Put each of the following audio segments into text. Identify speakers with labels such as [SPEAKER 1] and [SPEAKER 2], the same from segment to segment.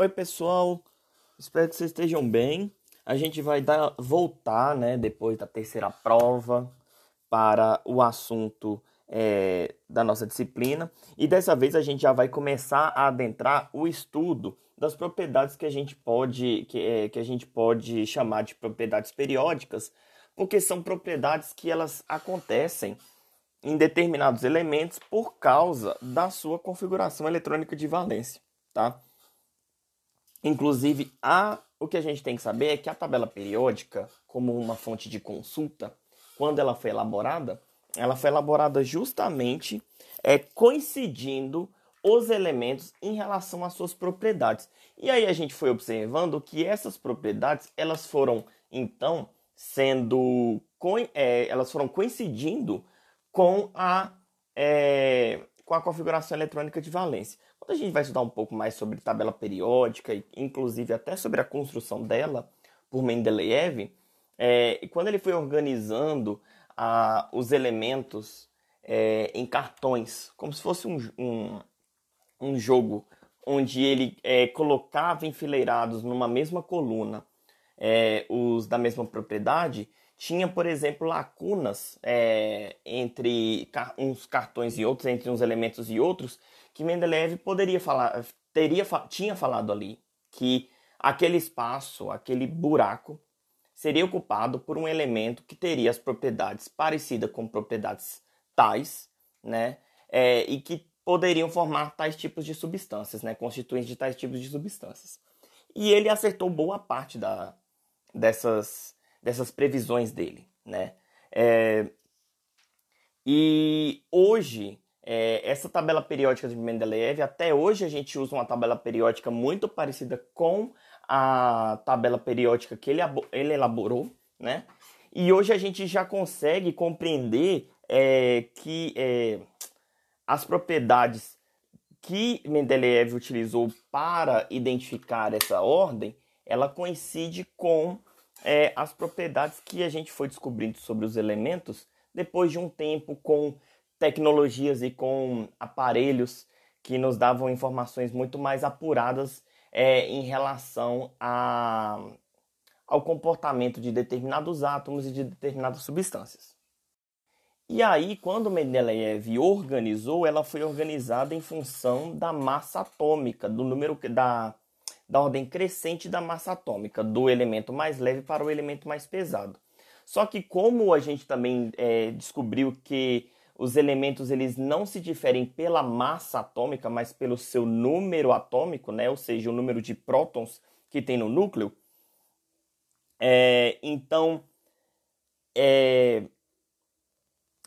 [SPEAKER 1] Oi, pessoal. Espero que vocês estejam bem. A gente vai dar, voltar, né, depois da terceira prova, para o assunto é, da nossa disciplina. E dessa vez a gente já vai começar a adentrar o estudo das propriedades que a gente pode, que, é, que a gente pode chamar de propriedades periódicas, porque são propriedades que elas acontecem em determinados elementos por causa da sua configuração eletrônica de valência, tá? Inclusive, a, o que a gente tem que saber é que a tabela periódica, como uma fonte de consulta, quando ela foi elaborada, ela foi elaborada justamente é, coincidindo os elementos em relação às suas propriedades. E aí a gente foi observando que essas propriedades elas foram então sendo é, elas foram coincidindo com a é, com a configuração eletrônica de valência. Quando a gente vai estudar um pouco mais sobre tabela periódica, inclusive até sobre a construção dela por Mendeleev, é, quando ele foi organizando os elementos é, em cartões, como se fosse um, um, um jogo onde ele é, colocava enfileirados numa mesma coluna é, os da mesma propriedade, tinha, por exemplo, lacunas é, entre uns cartões e outros, entre uns elementos e outros, que Mendeleev poderia falar, teria, tinha falado ali que aquele espaço, aquele buraco, seria ocupado por um elemento que teria as propriedades parecidas com propriedades tais, né, é, e que poderiam formar tais tipos de substâncias, né, constituintes de tais tipos de substâncias. E ele acertou boa parte da, dessas dessas previsões dele, né? É, e hoje, é, essa tabela periódica de Mendeleev, até hoje a gente usa uma tabela periódica muito parecida com a tabela periódica que ele, ele elaborou, né? E hoje a gente já consegue compreender é, que é, as propriedades que Mendeleev utilizou para identificar essa ordem, ela coincide com é, as propriedades que a gente foi descobrindo sobre os elementos depois de um tempo com tecnologias e com aparelhos que nos davam informações muito mais apuradas é, em relação a, ao comportamento de determinados átomos e de determinadas substâncias. E aí, quando Mendeleev organizou, ela foi organizada em função da massa atômica, do número da da ordem crescente da massa atômica, do elemento mais leve para o elemento mais pesado. Só que como a gente também é, descobriu que os elementos eles não se diferem pela massa atômica, mas pelo seu número atômico, né? ou seja, o número de prótons que tem no núcleo, é, então é,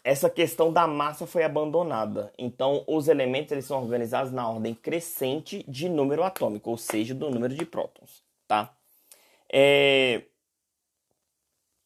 [SPEAKER 1] essa questão da massa foi abandonada. Então, os elementos eles são organizados na ordem crescente de número atômico, ou seja, do número de prótons, tá? É...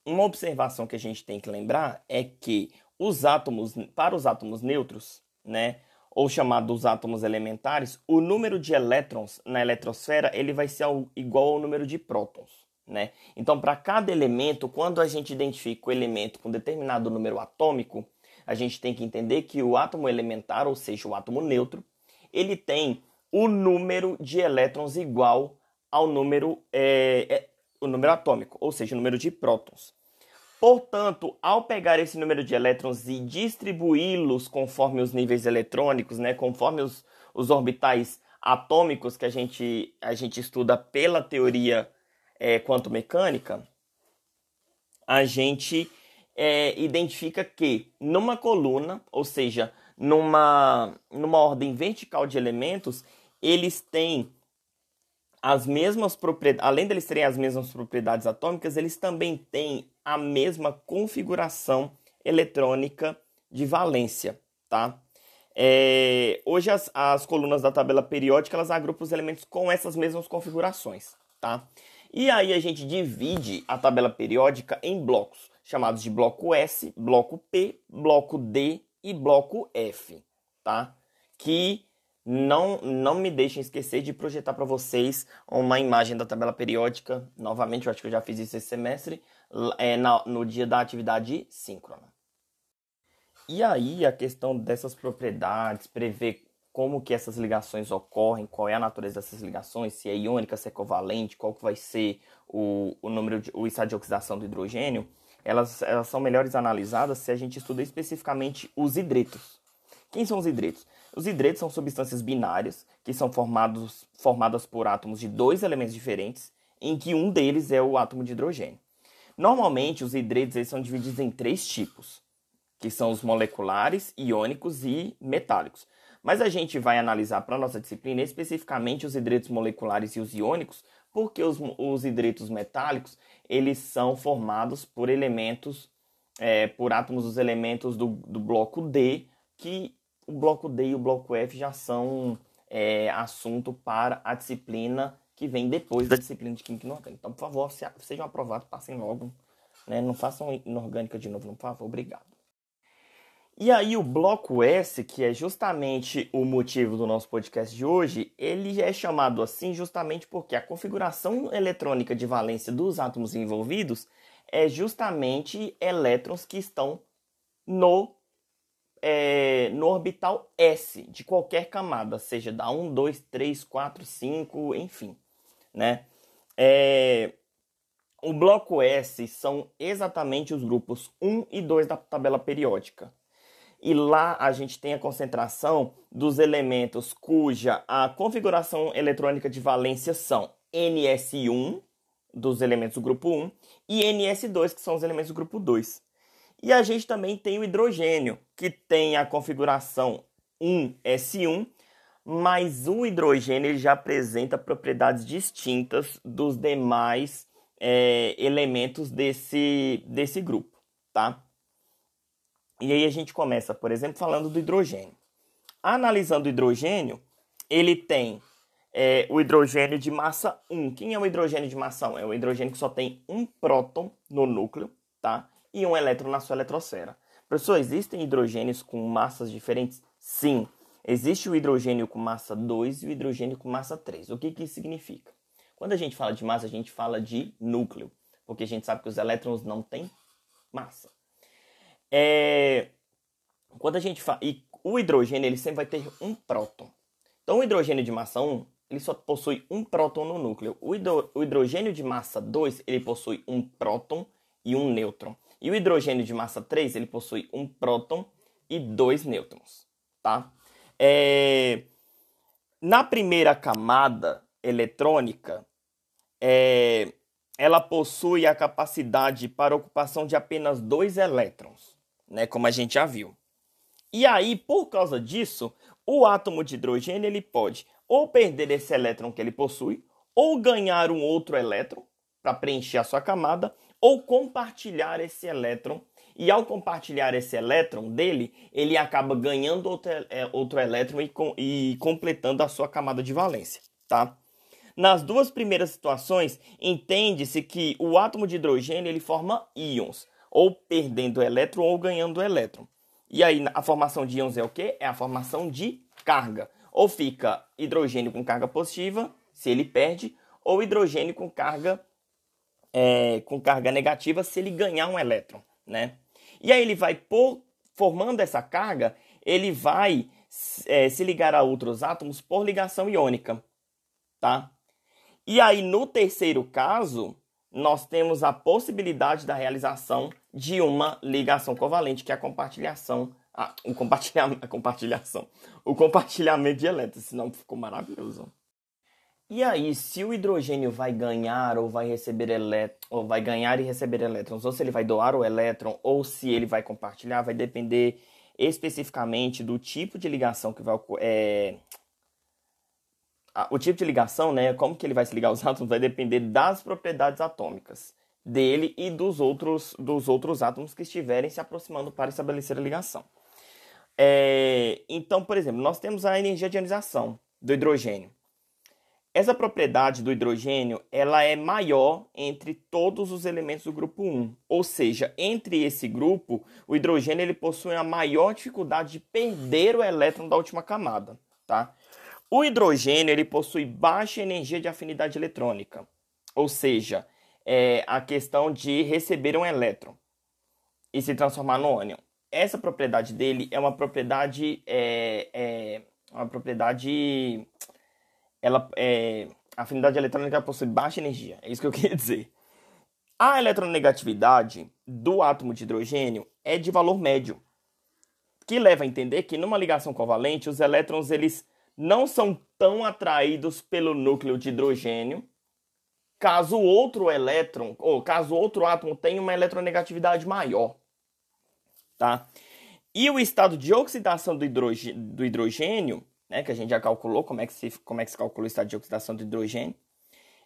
[SPEAKER 1] Uma observação que a gente tem que lembrar é que os átomos, para os átomos neutros, né, ou chamados átomos elementares, o número de elétrons na eletrosfera ele vai ser igual ao número de prótons. Né? Então, para cada elemento, quando a gente identifica o elemento com determinado número atômico, a gente tem que entender que o átomo elementar, ou seja, o átomo neutro, ele tem o número de elétrons igual ao número, é, é, o número atômico, ou seja, o número de prótons. Portanto, ao pegar esse número de elétrons e distribuí-los conforme os níveis eletrônicos, né, conforme os, os orbitais atômicos que a gente, a gente estuda pela teoria é, quanto-mecânica, a gente é, identifica que numa coluna, ou seja, numa, numa ordem vertical de elementos, eles têm as mesmas propriedades, além deles terem as mesmas propriedades atômicas, eles também têm a mesma configuração eletrônica de valência, tá? É, hoje as, as colunas da tabela periódica elas agrupam os elementos com essas mesmas configurações, tá? E aí a gente divide a tabela periódica em blocos, chamados de bloco S, bloco P, bloco D e bloco F, tá? Que não, não me deixem esquecer de projetar para vocês uma imagem da tabela periódica. Novamente, eu acho que eu já fiz isso esse semestre, é, na, no dia da atividade síncrona. E aí a questão dessas propriedades, prever como que essas ligações ocorrem, qual é a natureza dessas ligações, se é iônica, se é covalente, qual que vai ser o, o número de, o estado de oxidação do hidrogênio, elas, elas são melhores analisadas se a gente estuda especificamente os hidretos. Quem são os hidretos? Os hidretos são substâncias binárias que são formados, formadas por átomos de dois elementos diferentes, em que um deles é o átomo de hidrogênio. Normalmente, os hidretos eles são divididos em três tipos, que são os moleculares, iônicos e metálicos. Mas a gente vai analisar para nossa disciplina especificamente os hidretos moleculares e os iônicos, porque os, os hidretos metálicos eles são formados por elementos, é, por átomos dos elementos do, do bloco D, que o bloco D e o bloco F já são é, assunto para a disciplina que vem depois da disciplina de Química Inorgânica. Então, por favor, sejam aprovados, passem logo. Né? Não façam inorgânica de novo, por favor. Obrigado. E aí o bloco S, que é justamente o motivo do nosso podcast de hoje, ele é chamado assim justamente porque a configuração eletrônica de valência dos átomos envolvidos é justamente elétrons que estão no, é, no orbital S de qualquer camada, seja da 1, 2, 3, 4, 5, enfim. Né? É, o bloco S são exatamente os grupos 1 e 2 da tabela periódica e lá a gente tem a concentração dos elementos cuja a configuração eletrônica de valência são NS1, dos elementos do grupo 1, e NS2, que são os elementos do grupo 2. E a gente também tem o hidrogênio, que tem a configuração 1S1, mas o hidrogênio ele já apresenta propriedades distintas dos demais é, elementos desse, desse grupo, tá? E aí a gente começa, por exemplo, falando do hidrogênio. Analisando o hidrogênio, ele tem é, o hidrogênio de massa 1. Quem é o hidrogênio de massa 1? É o hidrogênio que só tem um próton no núcleo, tá? E um elétron na sua eletrosfera. Professor, existem hidrogênios com massas diferentes? Sim. Existe o hidrogênio com massa 2 e o hidrogênio com massa 3. O que, que isso significa? Quando a gente fala de massa, a gente fala de núcleo, porque a gente sabe que os elétrons não têm massa. É, quando a gente fala. E o hidrogênio ele sempre vai ter um próton. Então o hidrogênio de massa 1 ele só possui um próton no núcleo. O, hidro, o hidrogênio de massa 2 ele possui um próton e um nêutron. E o hidrogênio de massa 3 ele possui um próton e dois nêutrons. Tá? É, na primeira camada eletrônica, é, ela possui a capacidade para ocupação de apenas dois elétrons né, como a gente já viu. E aí, por causa disso, o átomo de hidrogênio ele pode ou perder esse elétron que ele possui, ou ganhar um outro elétron para preencher a sua camada, ou compartilhar esse elétron. E ao compartilhar esse elétron dele, ele acaba ganhando outro, é, outro elétron e, com, e completando a sua camada de valência, tá? Nas duas primeiras situações, entende-se que o átomo de hidrogênio ele forma íons ou perdendo elétron ou ganhando elétron. E aí a formação de íons é o que? É a formação de carga. Ou fica hidrogênio com carga positiva, se ele perde, ou hidrogênio com carga é, com carga negativa se ele ganhar um elétron, né? E aí ele vai por formando essa carga, ele vai é, se ligar a outros átomos por ligação iônica, tá? E aí no terceiro caso, nós temos a possibilidade da realização de uma ligação covalente, que é a compartilhação, a, o compartilhamento, a compartilhação, o compartilhamento de elétrons, senão ficou maravilhoso. E aí, se o hidrogênio vai ganhar ou vai receber elétrons, ou vai ganhar e receber elétrons, ou se ele vai doar o elétron, ou se ele vai compartilhar, vai depender especificamente do tipo de ligação que vai é, o tipo de ligação, né, como que ele vai se ligar aos átomos, vai depender das propriedades atômicas dele e dos outros, dos outros átomos que estiverem se aproximando para estabelecer a ligação. É, então, por exemplo, nós temos a energia de ionização do hidrogênio. Essa propriedade do hidrogênio ela é maior entre todos os elementos do grupo 1. Ou seja, entre esse grupo, o hidrogênio ele possui a maior dificuldade de perder o elétron da última camada. Tá? O hidrogênio ele possui baixa energia de afinidade eletrônica, ou seja, é a questão de receber um elétron e se transformar no ânion. Essa propriedade dele é uma propriedade é, é, uma propriedade ela é a afinidade eletrônica possui baixa energia. É isso que eu queria dizer. A eletronegatividade do átomo de hidrogênio é de valor médio, que leva a entender que numa ligação covalente os elétrons eles não são tão atraídos pelo núcleo de hidrogênio, caso outro elétron ou caso outro átomo tenha uma eletronegatividade maior, tá? E o estado de oxidação do hidrogênio, do hidrogênio né, que a gente já calculou como é que se, como é que se calcula o estado de oxidação do hidrogênio,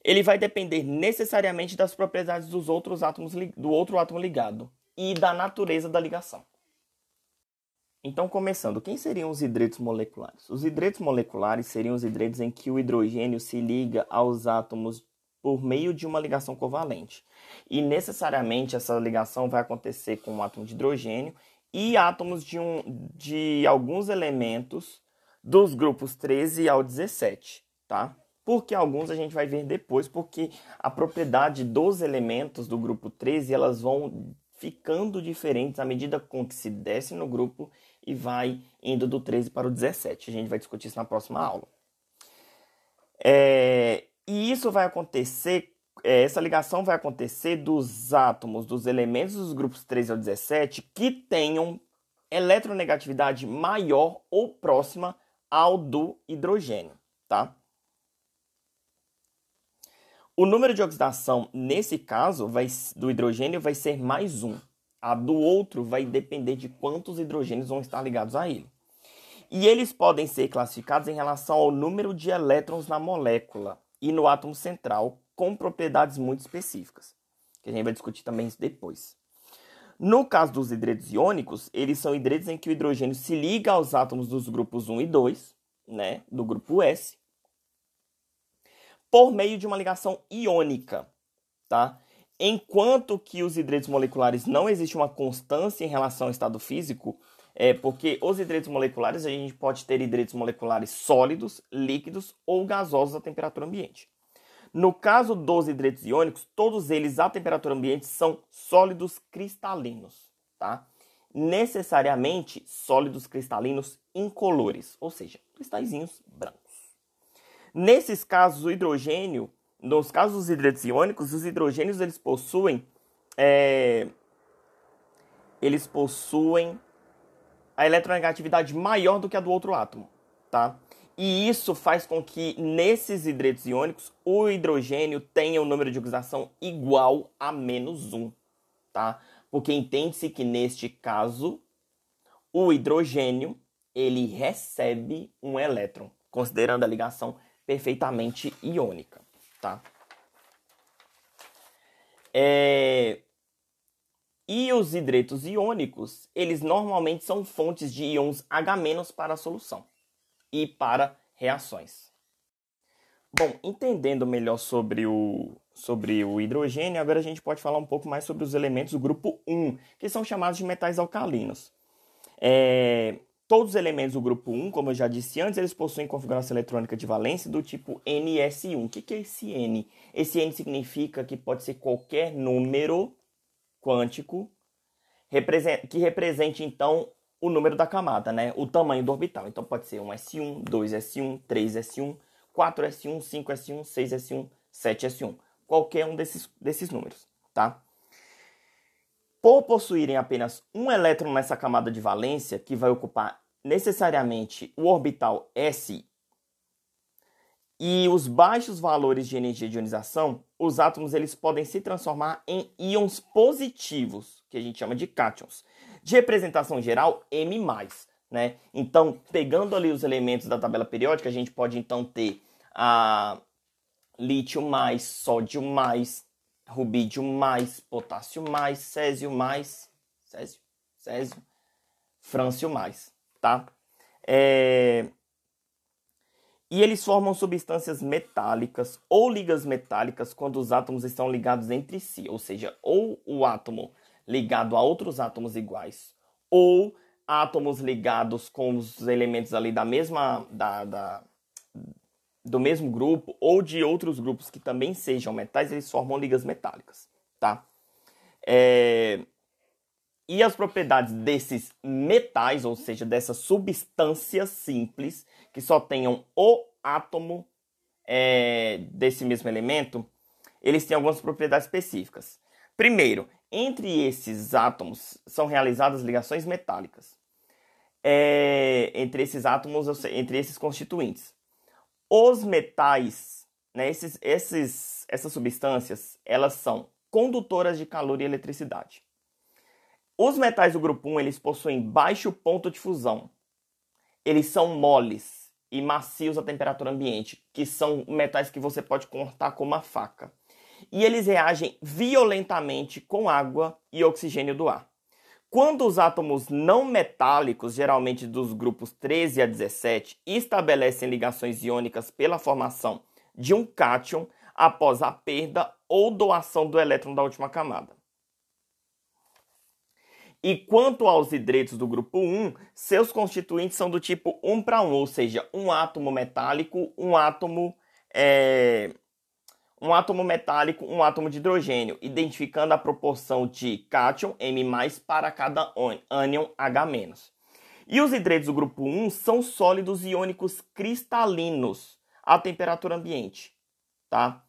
[SPEAKER 1] ele vai depender necessariamente das propriedades dos outros átomos do outro átomo ligado e da natureza da ligação. Então, começando, quem seriam os hidretos moleculares? Os hidretos moleculares seriam os hidretos em que o hidrogênio se liga aos átomos por meio de uma ligação covalente. E necessariamente essa ligação vai acontecer com um átomo de hidrogênio e átomos de, um, de alguns elementos dos grupos 13 ao 17, tá? Porque alguns a gente vai ver depois, porque a propriedade dos elementos do grupo 13, elas vão ficando diferentes à medida com que se desce no grupo e vai indo do 13 para o 17. A gente vai discutir isso na próxima aula. É, e isso vai acontecer, é, essa ligação vai acontecer dos átomos, dos elementos dos grupos 13 ao 17 que tenham eletronegatividade maior ou próxima ao do hidrogênio, tá? O número de oxidação, nesse caso, vai, do hidrogênio vai ser mais um. A do outro vai depender de quantos hidrogênios vão estar ligados a ele. E eles podem ser classificados em relação ao número de elétrons na molécula e no átomo central, com propriedades muito específicas. Que a gente vai discutir também isso depois. No caso dos hidretos iônicos, eles são hidretos em que o hidrogênio se liga aos átomos dos grupos 1 e 2, né, do grupo S, por meio de uma ligação iônica, tá? Enquanto que os hidretos moleculares não existe uma constância em relação ao estado físico, é porque os hidretos moleculares a gente pode ter hidretos moleculares sólidos, líquidos ou gasosos à temperatura ambiente. No caso dos hidretos iônicos, todos eles à temperatura ambiente são sólidos cristalinos, tá? Necessariamente sólidos cristalinos incolores, ou seja, cristalzinhos brancos. Nesses casos, o hidrogênio, nos casos dos hidretos iônicos, os hidrogênios eles possuem é, eles possuem a eletronegatividade maior do que a do outro átomo, tá? E isso faz com que nesses hidretos iônicos o hidrogênio tenha um número de oxidação igual a menos 1, tá? Porque entende-se que neste caso o hidrogênio ele recebe um elétron, considerando a ligação perfeitamente iônica, tá? É... E os hidretos iônicos, eles normalmente são fontes de íons H- para a solução e para reações. Bom, entendendo melhor sobre o, sobre o hidrogênio, agora a gente pode falar um pouco mais sobre os elementos do grupo 1, que são chamados de metais alcalinos. É, todos os elementos do grupo 1, como eu já disse antes, eles possuem configuração eletrônica de valência do tipo NS1. O que é esse N? Esse N significa que pode ser qualquer número quântico que represente, então, o número da camada, né? O tamanho do orbital. Então pode ser um S1, 2S1, 3S1, 4S1, 5S1, 6S1, 7S1. Qualquer um desses, desses números, tá? Por possuírem apenas um elétron nessa camada de valência, que vai ocupar necessariamente o orbital S, e os baixos valores de energia de ionização, os átomos eles podem se transformar em íons positivos, que a gente chama de cátions. De representação geral, M+. Né? Então, pegando ali os elementos da tabela periódica, a gente pode então ter a lítio mais, sódio mais, rubídio mais, potássio mais, césio mais, césio, césio, frâncio mais, tá? É... E eles formam substâncias metálicas ou ligas metálicas quando os átomos estão ligados entre si, ou seja, ou o átomo ligado a outros átomos iguais, ou átomos ligados com os elementos ali da mesma da, da, do mesmo grupo ou de outros grupos que também sejam metais, eles formam ligas metálicas, tá? É... E as propriedades desses metais, ou seja, dessas substâncias simples, que só tenham o átomo é, desse mesmo elemento, eles têm algumas propriedades específicas. Primeiro, entre esses átomos são realizadas ligações metálicas. É, entre esses átomos, entre esses constituintes. Os metais, né, esses, esses, essas substâncias, elas são condutoras de calor e eletricidade. Os metais do grupo 1, eles possuem baixo ponto de fusão. Eles são moles e macios à temperatura ambiente, que são metais que você pode cortar com uma faca. E eles reagem violentamente com água e oxigênio do ar. Quando os átomos não metálicos, geralmente dos grupos 13 a 17, estabelecem ligações iônicas pela formação de um cátion após a perda ou doação do elétron da última camada. E quanto aos hidretos do grupo 1, seus constituintes são do tipo 1 para 1, ou seja, um átomo metálico, um átomo é, um átomo metálico, um átomo de hidrogênio, identificando a proporção de cátion M+, para cada ânion H-. E os hidretos do grupo 1 são sólidos iônicos cristalinos à temperatura ambiente, tá?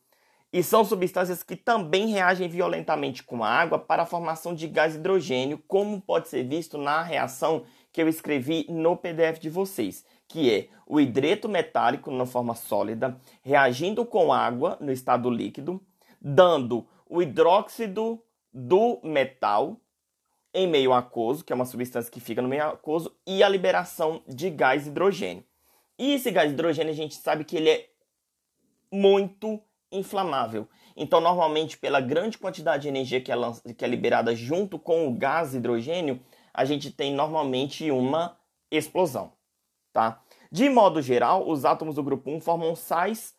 [SPEAKER 1] E são substâncias que também reagem violentamente com a água para a formação de gás hidrogênio, como pode ser visto na reação que eu escrevi no PDF de vocês que é o hidreto metálico na forma sólida reagindo com água no estado líquido, dando o hidróxido do metal em meio aquoso, que é uma substância que fica no meio aquoso, e a liberação de gás hidrogênio. E esse gás hidrogênio a gente sabe que ele é muito inflamável. Então, normalmente, pela grande quantidade de energia que é, que é liberada junto com o gás hidrogênio, a gente tem normalmente uma explosão tá? De modo geral, os átomos do grupo 1 formam sais,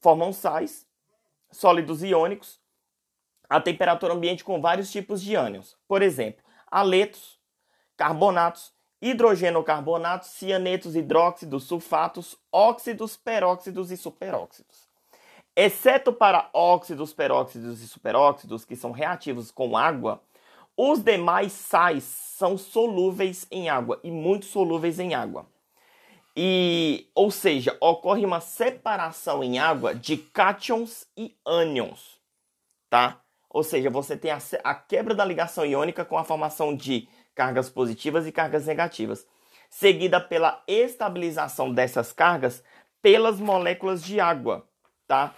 [SPEAKER 1] formam sais sólidos iônicos a temperatura ambiente com vários tipos de ânions. Por exemplo, aletos, carbonatos, hidrogenocarbonatos, cianetos, hidróxidos, sulfatos, óxidos, peróxidos e superóxidos. Exceto para óxidos, peróxidos e superóxidos, que são reativos com água, os demais sais são solúveis em água e muito solúveis em água. E, ou seja, ocorre uma separação em água de cátions e ânions, tá? Ou seja, você tem a, a quebra da ligação iônica com a formação de cargas positivas e cargas negativas, seguida pela estabilização dessas cargas pelas moléculas de água, tá?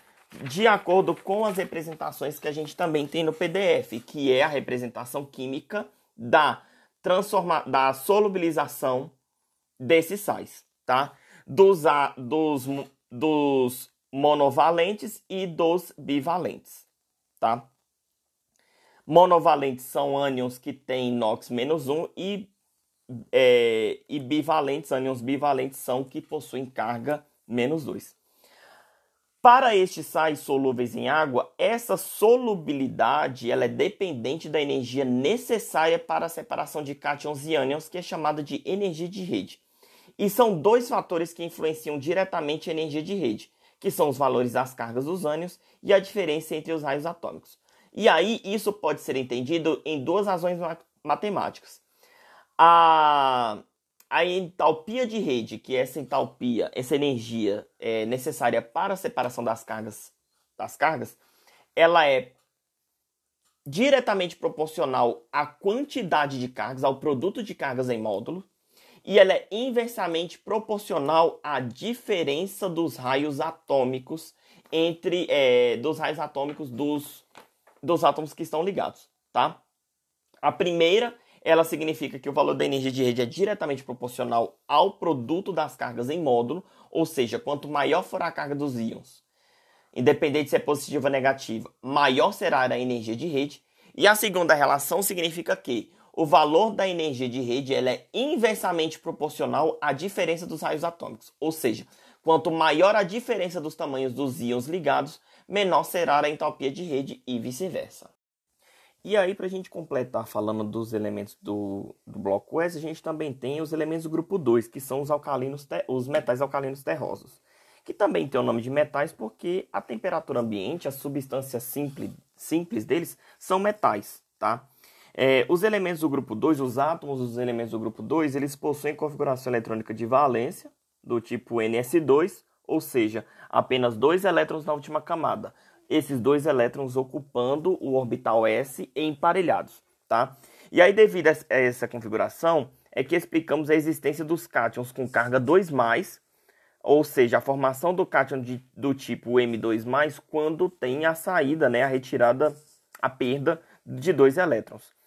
[SPEAKER 1] De acordo com as representações que a gente também tem no PDF, que é a representação química da transforma da solubilização desses sais tá? Dos, a, dos, dos monovalentes e dos bivalentes, tá? Monovalentes são ânions que têm NOx menos 1 e, é, e bivalentes, ânions bivalentes são que possuem carga menos 2. Para estes sais solúveis em água, essa solubilidade ela é dependente da energia necessária para a separação de cátions e ânions, que é chamada de energia de rede. E são dois fatores que influenciam diretamente a energia de rede, que são os valores das cargas dos ânions e a diferença entre os raios atômicos. E aí isso pode ser entendido em duas razões matemáticas. A, a entalpia de rede, que é essa entalpia, essa energia é, necessária para a separação das cargas, das cargas, ela é diretamente proporcional à quantidade de cargas, ao produto de cargas em módulo, e ela é inversamente proporcional à diferença dos raios atômicos entre é, dos raios atômicos dos, dos átomos que estão ligados, tá? A primeira, ela significa que o valor da energia de rede é diretamente proporcional ao produto das cargas em módulo, ou seja, quanto maior for a carga dos íons, independente se é positiva ou negativa, maior será a energia de rede. E a segunda relação significa que o valor da energia de rede ela é inversamente proporcional à diferença dos raios atômicos. Ou seja, quanto maior a diferença dos tamanhos dos íons ligados, menor será a entalpia de rede e vice-versa. E aí, para a gente completar falando dos elementos do, do bloco S, a gente também tem os elementos do grupo 2, que são os, alcalinos os metais alcalinos terrosos, que também tem o nome de metais porque a temperatura ambiente, as substâncias simples, simples deles, são metais, tá? É, os elementos do grupo 2, os átomos dos elementos do grupo 2, eles possuem configuração eletrônica de valência do tipo NS2, ou seja, apenas dois elétrons na última camada. Esses dois elétrons ocupando o orbital S emparelhados, tá? E aí, devido a essa configuração, é que explicamos a existência dos cátions com carga 2+, ou seja, a formação do cátion de, do tipo M2+, quando tem a saída, né, a retirada, a perda de dois elétrons.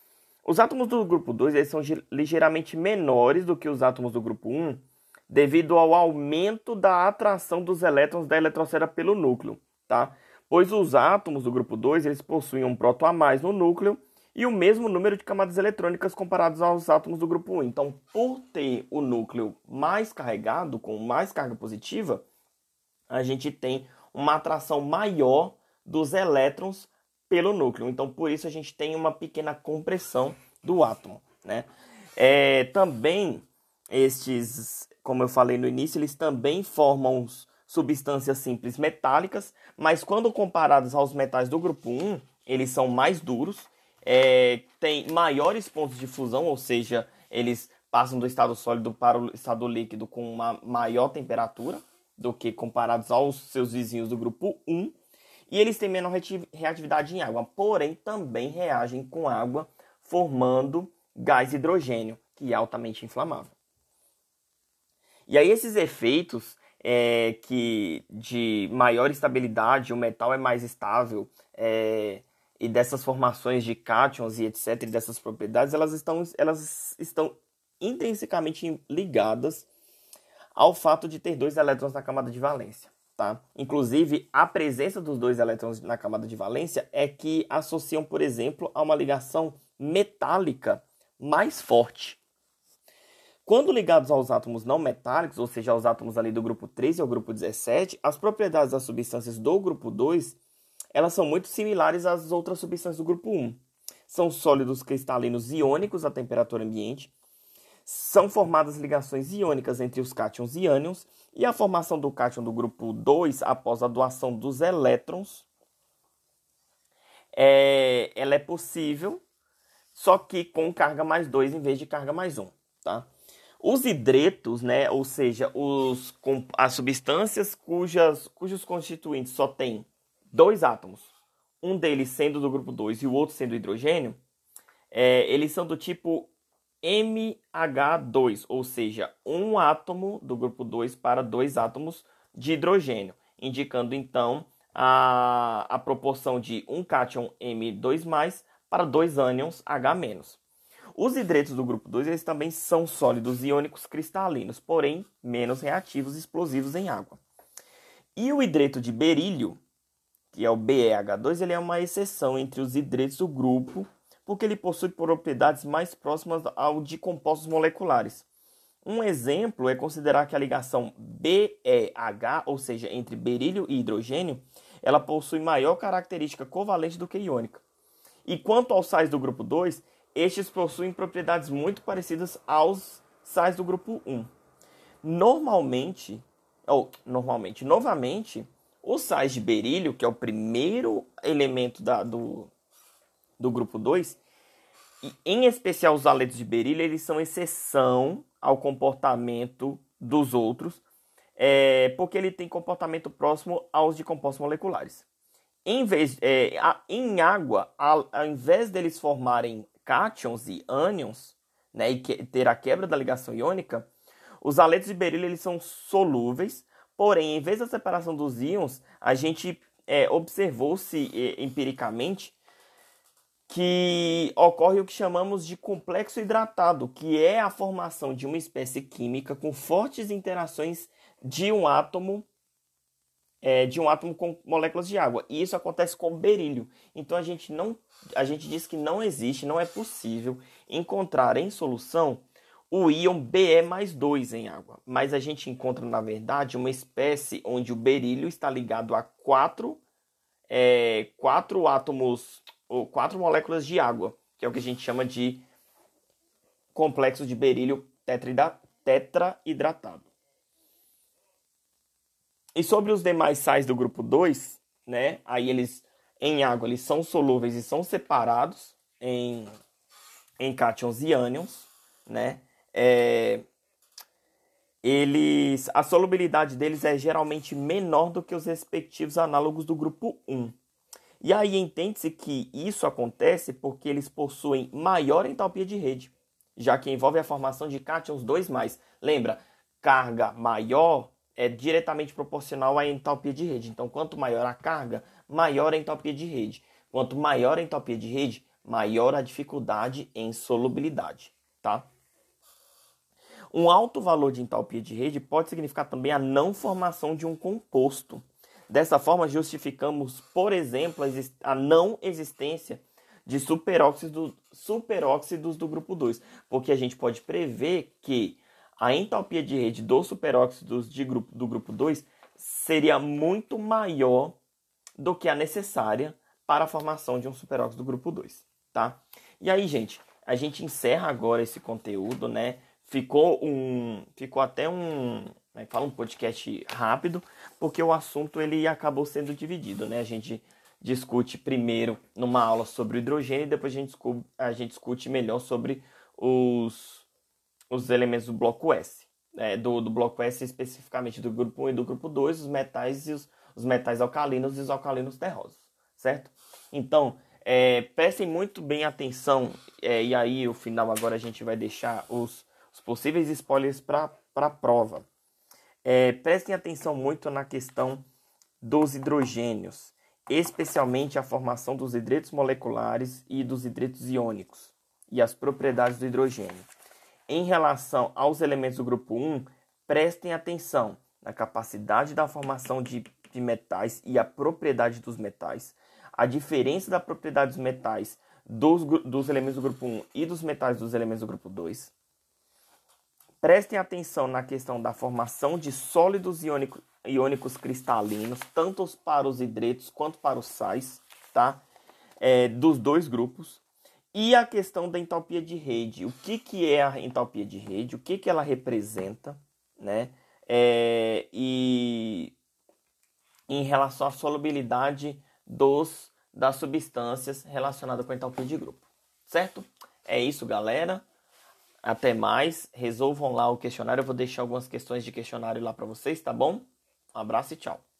[SPEAKER 1] Os átomos do grupo 2 eles são ligeiramente menores do que os átomos do grupo 1, devido ao aumento da atração dos elétrons da eletrosfera pelo núcleo, tá? Pois os átomos do grupo 2 eles possuem um próton a mais no núcleo e o mesmo número de camadas eletrônicas comparados aos átomos do grupo 1. Então, por ter o núcleo mais carregado, com mais carga positiva, a gente tem uma atração maior dos elétrons pelo núcleo. Então, por isso a gente tem uma pequena compressão do átomo, né? É, também estes, como eu falei no início, eles também formam substâncias simples metálicas, mas quando comparados aos metais do grupo 1, eles são mais duros, é, têm maiores pontos de fusão, ou seja, eles passam do estado sólido para o estado líquido com uma maior temperatura do que comparados aos seus vizinhos do grupo 1 e eles têm menor reatividade em água, porém também reagem com água, formando gás hidrogênio, que é altamente inflamável. E aí esses efeitos é, que de maior estabilidade, o metal é mais estável, é, e dessas formações de cátions e etc, e dessas propriedades, elas estão, elas estão intrinsecamente ligadas ao fato de ter dois elétrons na camada de valência. Tá? Inclusive, a presença dos dois elétrons na camada de valência é que associam, por exemplo, a uma ligação metálica mais forte. Quando ligados aos átomos não metálicos, ou seja, aos átomos ali do grupo 13 ao grupo 17, as propriedades das substâncias do grupo 2, elas são muito similares às outras substâncias do grupo 1. São sólidos cristalinos iônicos à temperatura ambiente, são formadas ligações iônicas entre os cátions e ânions, e a formação do cátion do grupo 2 após a doação dos elétrons, é, ela é possível, só que com carga mais 2 em vez de carga mais 1. Um, tá? Os hidretos, né, ou seja, os, as substâncias cujas, cujos constituintes só têm dois átomos, um deles sendo do grupo 2 e o outro sendo hidrogênio, é, eles são do tipo MH2, ou seja, um átomo do grupo 2 para dois átomos de hidrogênio, indicando então a, a proporção de um cátion M2+, para dois ânions H-. Os hidretos do grupo 2 eles também são sólidos iônicos cristalinos, porém menos reativos e explosivos em água. E o hidreto de berílio, que é o BeH2, ele é uma exceção entre os hidretos do grupo porque ele possui propriedades mais próximas ao de compostos moleculares. Um exemplo é considerar que a ligação BeH, ou seja, entre berílio e hidrogênio, ela possui maior característica covalente do que iônica. E quanto aos sais do grupo 2, estes possuem propriedades muito parecidas aos sais do grupo 1. Normalmente, ou normalmente, novamente, os sais de berílio, que é o primeiro elemento da, do, do grupo 2, e em especial os aletos de berílio, eles são exceção ao comportamento dos outros, é, porque ele tem comportamento próximo aos de compostos moleculares. Em, vez, é, a, em água, ao, ao invés deles formarem cátions e ânions, né, e que, ter a quebra da ligação iônica, os aletos de berílio eles são solúveis, porém, em vez da separação dos íons, a gente é, observou-se é, empiricamente que ocorre o que chamamos de complexo hidratado, que é a formação de uma espécie química com fortes interações de um átomo é, de um átomo com moléculas de água. E isso acontece com berílio. Então a gente não a gente diz que não existe, não é possível encontrar em solução o íon Be mais 2 em água. Mas a gente encontra, na verdade, uma espécie onde o berílio está ligado a quatro, é, quatro átomos ou quatro moléculas de água, que é o que a gente chama de complexo de berílio tetraidratado. E sobre os demais sais do grupo 2, né? Aí eles em água eles são solúveis e são separados em em cátions e ânions, né? É, eles, a solubilidade deles é geralmente menor do que os respectivos análogos do grupo 1. E aí entende-se que isso acontece porque eles possuem maior entalpia de rede, já que envolve a formação de cátions 2+. Lembra, carga maior é diretamente proporcional à entalpia de rede. Então, quanto maior a carga, maior a entalpia de rede. Quanto maior a entalpia de rede, maior a dificuldade em solubilidade, tá? Um alto valor de entalpia de rede pode significar também a não formação de um composto. Dessa forma, justificamos, por exemplo, a não existência de superóxidos, superóxidos do grupo 2, porque a gente pode prever que a entalpia de rede dos superóxidos de grupo, do grupo 2 seria muito maior do que a necessária para a formação de um superóxido do grupo 2, tá? E aí, gente, a gente encerra agora esse conteúdo, né? ficou um ficou até um né, fala um podcast rápido porque o assunto ele acabou sendo dividido né? A gente discute primeiro numa aula sobre o hidrogênio e depois a gente a gente discute melhor sobre os os elementos do bloco S é, do, do bloco S especificamente do grupo 1 e do grupo 2 os metais e os, os metais alcalinos e os alcalinos terrosos certo? Então é, prestem muito bem atenção é, e aí o final agora a gente vai deixar os os possíveis spoilers para a prova. É, prestem atenção muito na questão dos hidrogênios, especialmente a formação dos hidretos moleculares e dos hidretos iônicos e as propriedades do hidrogênio. Em relação aos elementos do grupo 1, prestem atenção na capacidade da formação de, de metais e a propriedade dos metais, a diferença da propriedade dos metais dos, dos elementos do grupo 1 e dos metais dos elementos do grupo 2, Prestem atenção na questão da formação de sólidos iônicos, iônicos cristalinos, tanto para os hidretos quanto para os sais, tá? É, dos dois grupos. E a questão da entalpia de rede. O que, que é a entalpia de rede? O que, que ela representa, né? É, e em relação à solubilidade dos, das substâncias relacionadas com a entalpia de grupo, certo? É isso, galera. Até mais. Resolvam lá o questionário. Eu vou deixar algumas questões de questionário lá para vocês, tá bom? Um abraço e tchau.